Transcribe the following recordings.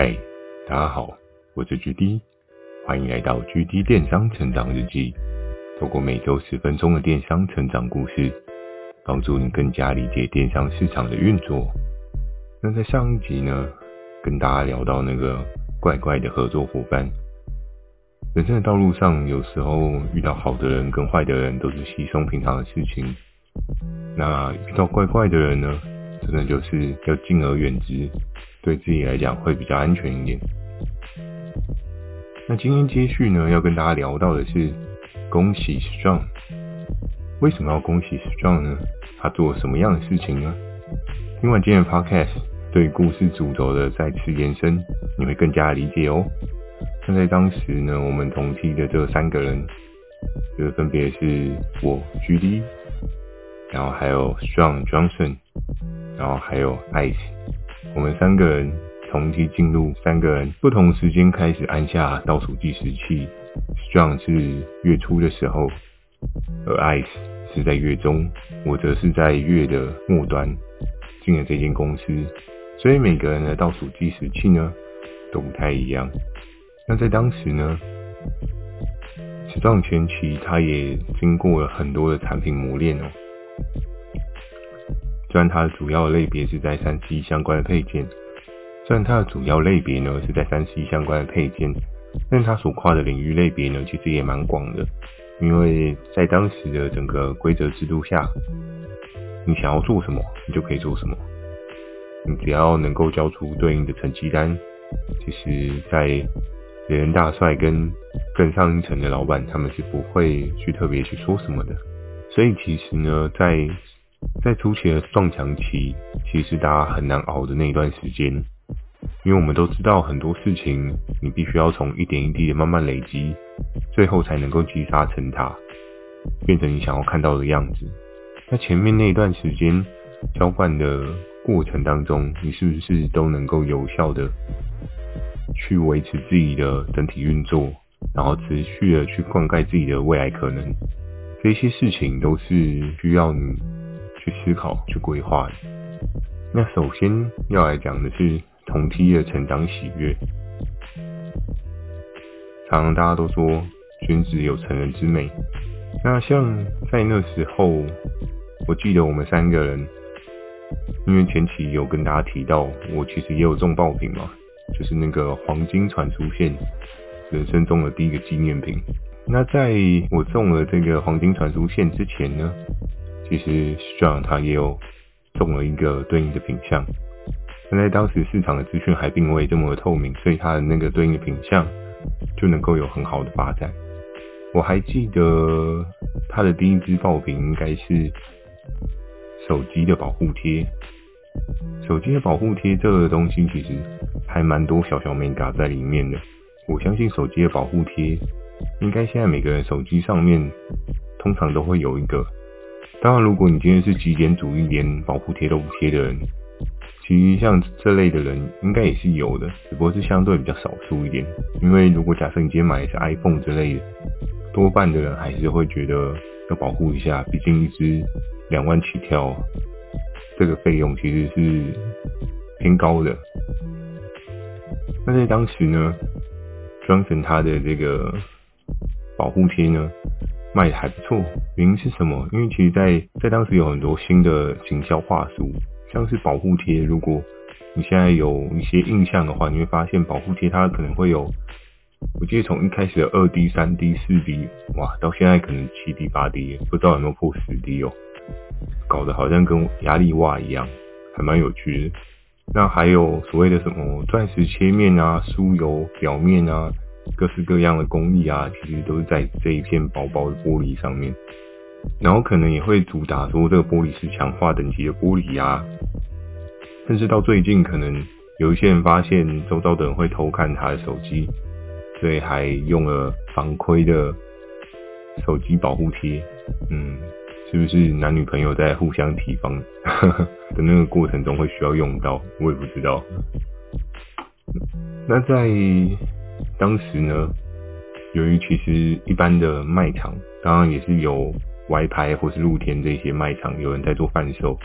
嗨，大家好，我是 GD，欢迎来到 GD 电商成长日记。透过每周十分钟的电商成长故事，帮助你更加理解电商市场的运作。那在上一集呢，跟大家聊到那个怪怪的合作伙伴。人生的道路上，有时候遇到好的人跟坏的人都是稀松平常的事情。那遇到怪怪的人呢？真的就是要敬而远之，对自己来讲会比较安全一点。那今天接续呢，要跟大家聊到的是，恭喜 Strong。为什么要恭喜 Strong 呢？他做什么样的事情呢？听完今天的 Podcast，对故事主轴的再次延伸，你会更加理解哦。那在当时呢，我们同梯的这三个人，就分别是我 GD，然后还有 Strong Johnson。然后还有 Ice，我们三个人同期进入，三个人不同时间开始按下倒数计时器。Strong 是月初的时候，而 Ice 是在月中，我则是在月的末端进了这间公司。所以每个人的倒数计时器呢都不太一样。那在当时呢，Strong 前期他也经过了很多的产品磨练哦。虽然它的主要类别是在三 C 相关的配件，虽然它的主要类别呢是在三 C 相关的配件，但它所跨的领域类别呢其实也蛮广的。因为在当时的整个规则制度下，你想要做什么，你就可以做什么。你只要能够交出对应的成绩单，其实，在人人大帅跟更上一层的老板，他们是不会去特别去说什么的。所以其实呢，在在初期的撞墙期，其实大家很难熬的那段时间，因为我们都知道很多事情，你必须要从一点一滴的慢慢累积，最后才能够积沙成塔，变成你想要看到的样子。那前面那一段时间交换的过程当中，你是不是都能够有效的去维持自己的整体运作，然后持续的去灌溉自己的未来可能？这些事情都是需要你。去思考、去规划的。那首先要来讲的是同梯的成长喜悦。常常大家都说君子有成人之美。那像在那时候，我记得我们三个人，因为前期有跟大家提到，我其实也有中爆品嘛，就是那个黄金传输线，人生中的第一个纪念品。那在我中了这个黄金传输线之前呢，其实 Strong 他也有中了一个对应的品项，但在当时市场的资讯还并未这么的透明，所以他的那个对应的品项就能够有很好的发展。我还记得他的第一支爆品应该是手机的保护贴，手机的保护贴这个东西其实还蛮多小小眉角在里面的。我相信手机的保护贴应该现在每个人手机上面通常都会有一个。当然，如果你今天是极简主义，连保护贴都不贴的人，其实像这类的人应该也是有的，只不过是相对比较少数一点。因为如果假设你今天买的是 iPhone 之类的，多半的人还是会觉得要保护一下，毕竟一支两万起跳，这个费用其实是偏高的。那在当时呢，Johnson 他的这个保护贴呢，卖的还不错，原因是什么？因为其实在，在当时有很多新的行销话术，像是保护贴。如果你现在有一些印象的话，你会发现保护贴它可能会有，我记得从一开始的二 D、三 D、四 D，哇，到现在可能七 D、八 D，不知道有没有破十 D 哦，搞得好像跟压力袜一样，还蛮有趣的。那还有所谓的什么钻石切面啊、酥油表面啊。各式各样的工艺啊，其实都是在这一片薄薄的玻璃上面，然后可能也会主打说这个玻璃是强化等级的玻璃啊，甚至到最近可能有一些人发现周遭的人会偷看他的手机，所以还用了防窥的手机保护贴，嗯，是不是男女朋友在互相提防 的那个过程中会需要用到？我也不知道。那在。当时呢，由于其实一般的卖场，当然也是有外拍或是露天这些卖场，有人在做贩售。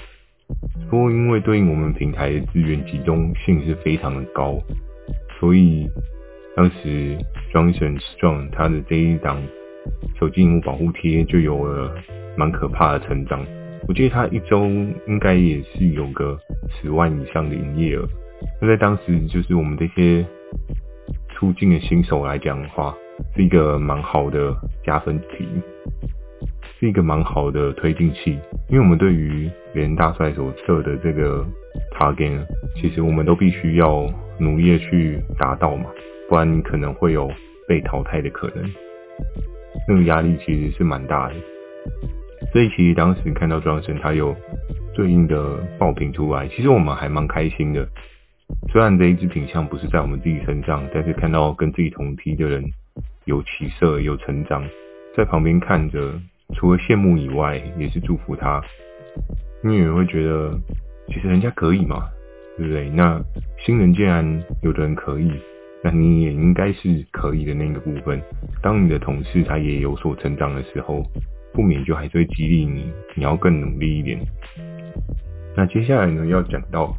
不过因为对应我们平台的资源集中性是非常的高，所以当时 Johnson Strong 他的这一档手机萤幕保护贴就有了蛮可怕的成长。我记得他一周应该也是有个十万以上的营业额。那在当时，就是我们这些初进的新手来讲的话，是一个蛮好的加分题，是一个蛮好的推进器。因为我们对于连大帅所设的这个 target，其实我们都必须要努力的去达到嘛，不然你可能会有被淘汰的可能。那个压力其实是蛮大的。所以其实当时看到庄神他有对应的爆品出来，其实我们还蛮开心的。虽然这一支品相不是在我们自己身上，但是看到跟自己同梯的人有起色、有成长，在旁边看着，除了羡慕以外，也是祝福他。因为会觉得，其实人家可以嘛，对不对？那新人既然有的人可以，那你也应该是可以的那个部分。当你的同事他也有所成长的时候。不免就还是会激励你，你要更努力一点。那接下来呢，要讲到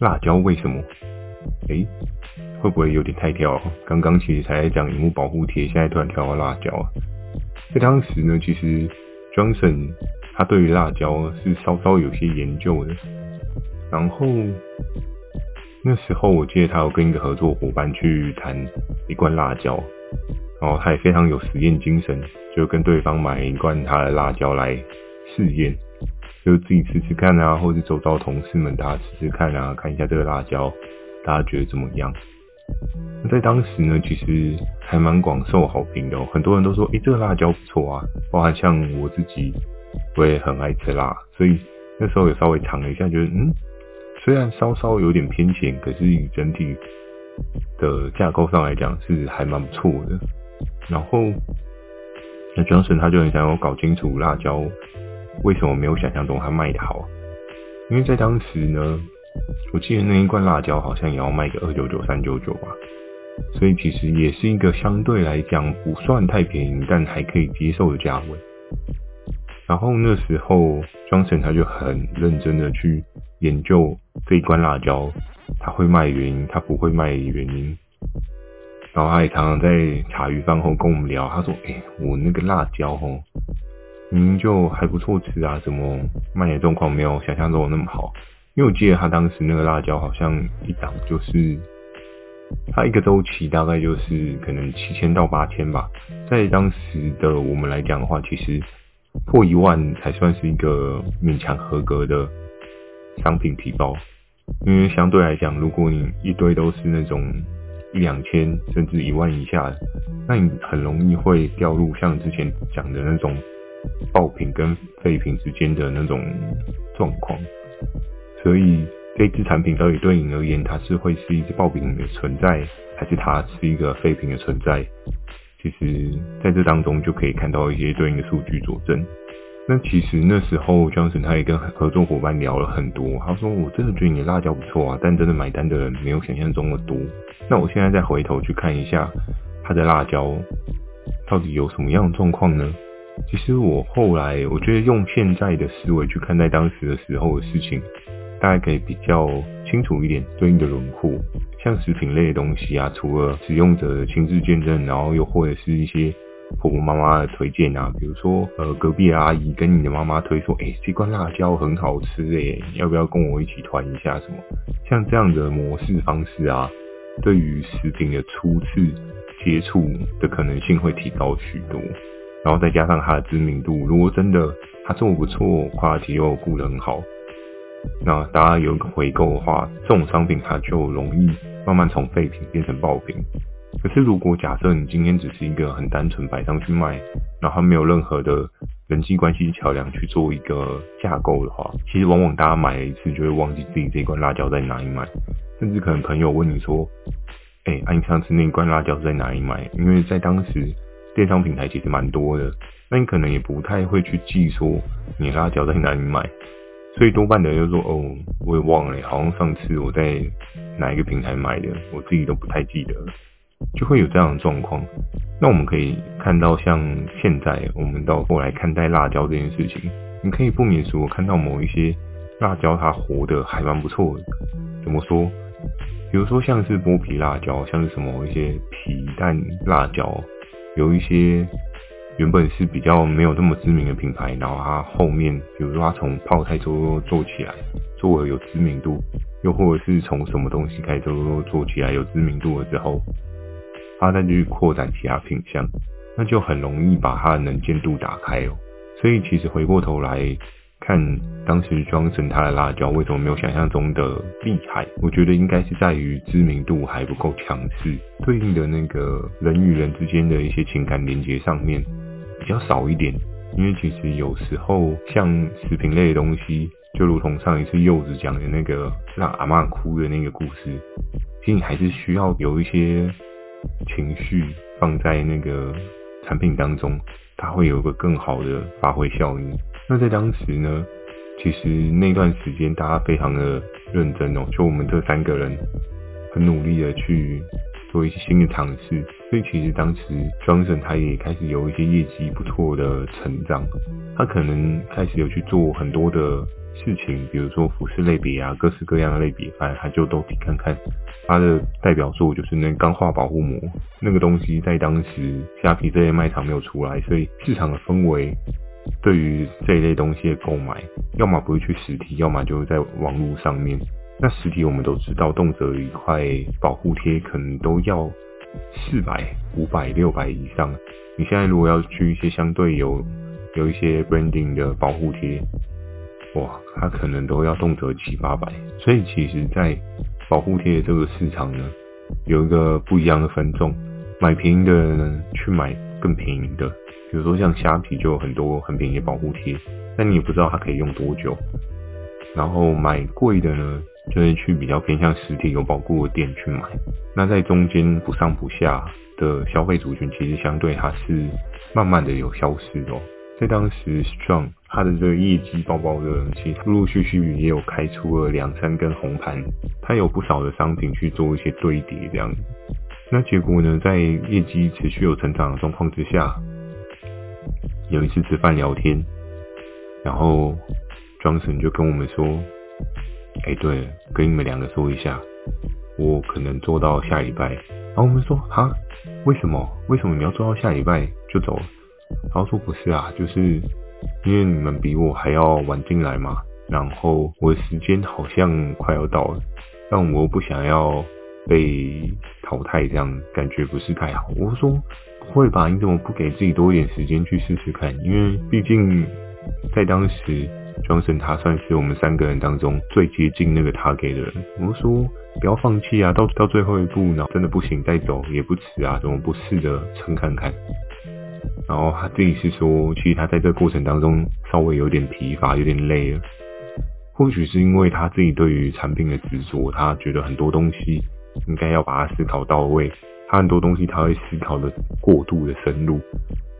辣椒为什么？诶、会不会有点太跳？刚刚其实才讲荧幕保护贴，现在突然跳到辣椒啊。在当时呢，其实 Johnson 他对于辣椒是稍稍有些研究的。然后那时候我记得他有跟一个合作伙伴去谈一罐辣椒。然后他也非常有实验精神，就跟对方买一罐他的辣椒来试验，就自己吃吃看啊，或者走到同事们大家吃吃看啊，看一下这个辣椒大家觉得怎么样？那在当时呢，其实还蛮广受好评的哦，很多人都说，诶，这个辣椒不错啊，包含像我自己，我也很爱吃辣，所以那时候也稍微尝了一下，觉得嗯，虽然稍稍有点偏咸，可是以整体的架构上来讲是还蛮不错的。然后，那 Johnson 他就很想要搞清楚辣椒为什么没有想象中他卖的好，因为在当时呢，我记得那一罐辣椒好像也要卖个二九九、三九九吧，所以其实也是一个相对来讲不算太便宜，但还可以接受的价位。然后那时候 Johnson 他就很认真的去研究这一罐辣椒，他会卖原因，他不会卖原因。然后他也常常在茶余饭后跟我们聊，他说：“哎、我那个辣椒哦，明就还不错吃啊，怎么卖的状况没有想象中那么好？因为我记得他当时那个辣椒好像一档就是，他一个周期大概就是可能七千到八千吧，在当时的我们来讲的话，其实破一万才算是一个勉强合格的商品皮包，因为相对来讲，如果你一堆都是那种。一两千甚至一万以下，那你很容易会掉入像之前讲的那种爆品跟废品之间的那种状况。所以这支产品到底对你而言，它是会是一支爆品的存在，还是它是一个废品的存在？其实在这当中就可以看到一些对应的数据佐证。那其实那时候，Johnson 他也跟合作伙伴聊了很多。他说：“我真的觉得你的辣椒不错啊，但真的买单的人没有想象中的多。”那我现在再回头去看一下他的辣椒到底有什么样的状况呢？其实我后来我觉得用现在的思维去看待当时的时候的事情，大概可以比较清楚一点对应的轮廓。像食品类的东西啊，除了使用者的亲自见证，然后又或者是一些。婆婆妈妈的推荐啊，比如说呃隔壁阿姨跟你的妈妈推说，哎、这罐辣椒很好吃诶，要不要跟我一起团一下什么？像这样的模式方式啊，对于食品的初次接触的可能性会提高许多。然后再加上它的知名度，如果真的它做不错，话题又顾得很好，那大家有一个回购的话，这种商品它就容易慢慢从废品变成爆品。可是，如果假设你今天只是一个很单纯摆上去卖，然后没有任何的人际关系桥梁去做一个架构的话，其实往往大家买一次就会忘记自己这一罐辣椒在哪里买，甚至可能朋友问你说：“哎、欸，啊你上次那一罐辣椒在哪里买？”因为在当时电商平台其实蛮多的，那你可能也不太会去记说你辣椒在哪里买，所以多半的人就说：“哦，我也忘了，好像上次我在哪一个平台买的，我自己都不太记得了。”就会有这样的状况。那我们可以看到，像现在我们到后来看待辣椒这件事情，你可以不免说看到某一些辣椒它活得还蛮不错的。怎么说？比如说像是剥皮辣椒，像是什么一些皮蛋辣椒，有一些原本是比较没有那么知名的品牌，然后它后面，比如说它从泡菜做做起来，做了有知名度，又或者是从什么东西开始做做起来有知名度了之后，它再去扩展其他品项，那就很容易把它的能见度打开哦。所以其实回过头来看，当时 Johnson 他的辣椒为什么没有想象中的厉害？我觉得应该是在于知名度还不够强势，对应的那个人与人之间的一些情感连接上面比较少一点。因为其实有时候像食品类的东西，就如同上一次柚子讲的那个让阿嬷哭的那个故事，其实你还是需要有一些情绪放在那个产品当中。它会有一个更好的发挥效应。那在当时呢，其实那段时间大家非常的认真哦，就我们这三个人很努力的去做一些新的尝试。所以其实当时 Johnson 他也开始有一些业绩不错的成长，他可能开始有去做很多的。事情，比如说服饰类别啊，各式各样的类别，反正他就都提看看。他的代表作就是那钢化保护膜，那个东西在当时虾皮这些卖场没有出来，所以市场的氛围对于这一类东西的购买，要么不会去实体，要么就是在网络上面。那实体我们都知道，动辄一块保护贴可能都要四百、五百、六百以上。你现在如果要去一些相对有有一些 branding 的保护贴。哇，它可能都要动辄七八百，所以其实，在保护贴这个市场呢，有一个不一样的分众，买便宜的人呢，去买更便宜的，比如说像虾皮就有很多很便宜的保护贴，但你也不知道它可以用多久。然后买贵的呢，就是去比较偏向实体有保护的店去买。那在中间不上不下的消费族群，其实相对它是慢慢的有消失的哦。在当时，Strong 它的这个业绩爆爆的，其实陆陆续续也有开出了两三根红盘，它有不少的商品去做一些堆叠这样。那结果呢，在业绩持续有成长的状况之下，有一次吃饭聊天，然后庄神就跟我们说：“哎，对，跟你们两个说一下，我可能做到下礼拜。”然后我们说：“哈，为什么？为什么你要做到下礼拜就走了？”他说不是啊，就是因为你们比我还要晚进来嘛，然后我的时间好像快要到了，但我不想要被淘汰，这样感觉不是太好。我说不会吧，你怎么不给自己多一点时间去试试看？因为毕竟在当时，Johnson 他算是我们三个人当中最接近那个 target 的人。我说不要放弃啊，到到最后一步，然后真的不行再走也不迟啊，怎么不试着撑看看？然后他自己是说，其实他在这过程当中稍微有点疲乏，有点累了。或许是因为他自己对于产品的执着，他觉得很多东西应该要把它思考到位。他很多东西他会思考的过度的深入，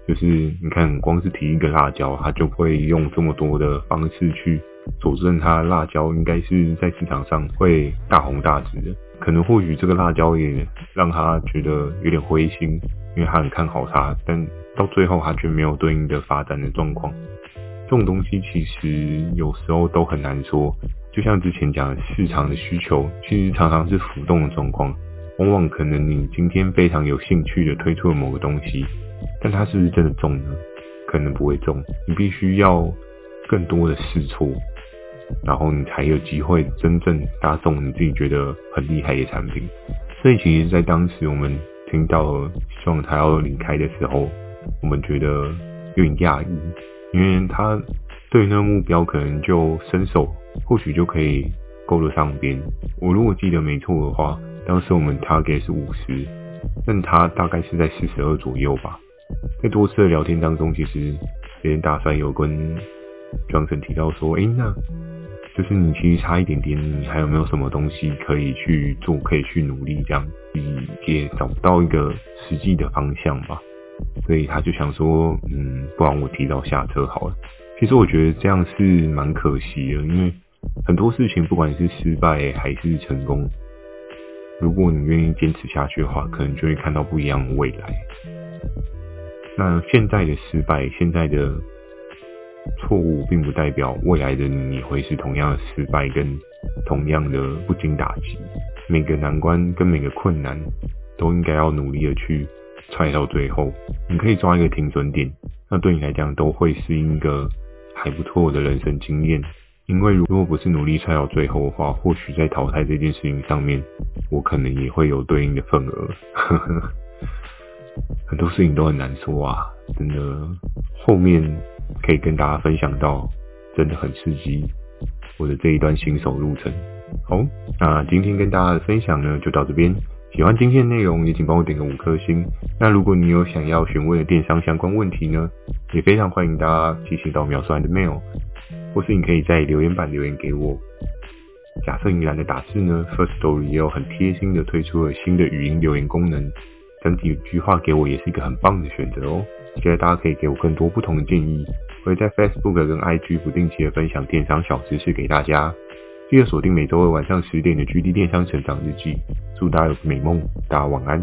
就是你看，光是提一个辣椒，他就会用这么多的方式去佐证他辣椒应该是在市场上会大红大紫的。可能或许这个辣椒也让他觉得有点灰心，因为他很看好它，但。到最后，他却没有对应的发展的状况。这种东西其实有时候都很难说。就像之前讲的，市场的需求其实常常是浮动的状况。往往可能你今天非常有兴趣的推出了某个东西，但它是不是真的中呢？可能不会中。你必须要更多的试错，然后你才有机会真正打中你自己觉得很厉害的产品。所以，其实，在当时我们听到希望他要离开的时候，我们觉得有点讶异，因为他对那个目标可能就伸手，或许就可以够得上边。我如果记得没错的话，当时我们 target 是五十，但他大概是在四十二左右吧。在多次的聊天当中，其实别人大帅有跟庄臣提到说：“诶、那就是你其实差一点点，你还有没有什么东西可以去做，可以去努力这样？你也找不到一个实际的方向吧。”所以他就想说，嗯，不然我提早下车好了。其实我觉得这样是蛮可惜的，因为很多事情不管是失败还是成功，如果你愿意坚持下去的话，可能就会看到不一样的未来。那现在的失败，现在的错误，并不代表未来的你会是同样的失败跟同样的不经打击。每个难关跟每个困难都应该要努力的去踹到最后。你可以抓一个停损点，那对你来讲都会是一个还不错的人生经验。因为如果不是努力踹到最后的话，或许在淘汰这件事情上面，我可能也会有对应的份额。很多事情都很难说啊，真的。后面可以跟大家分享到，真的很刺激我的这一段新手路程。好，那今天跟大家的分享呢，就到这边。喜欢今天的内容，也请帮我点个五颗星。那如果你有想要询问的电商相关问题呢，也非常欢迎大家寄信到秒算的 mail，或是你可以在留言板留言给我。假设你懒得打字呢，First Story 也有很贴心的推出了新的语音留言功能，讲几句话给我也是一个很棒的选择哦。期待大家可以给我更多不同的建议，我会在 Facebook 跟 IG 不定期的分享电商小知识给大家。记得锁定每周二晚上十点的 GD 电商成长日记。祝大家有个美梦，大家晚安。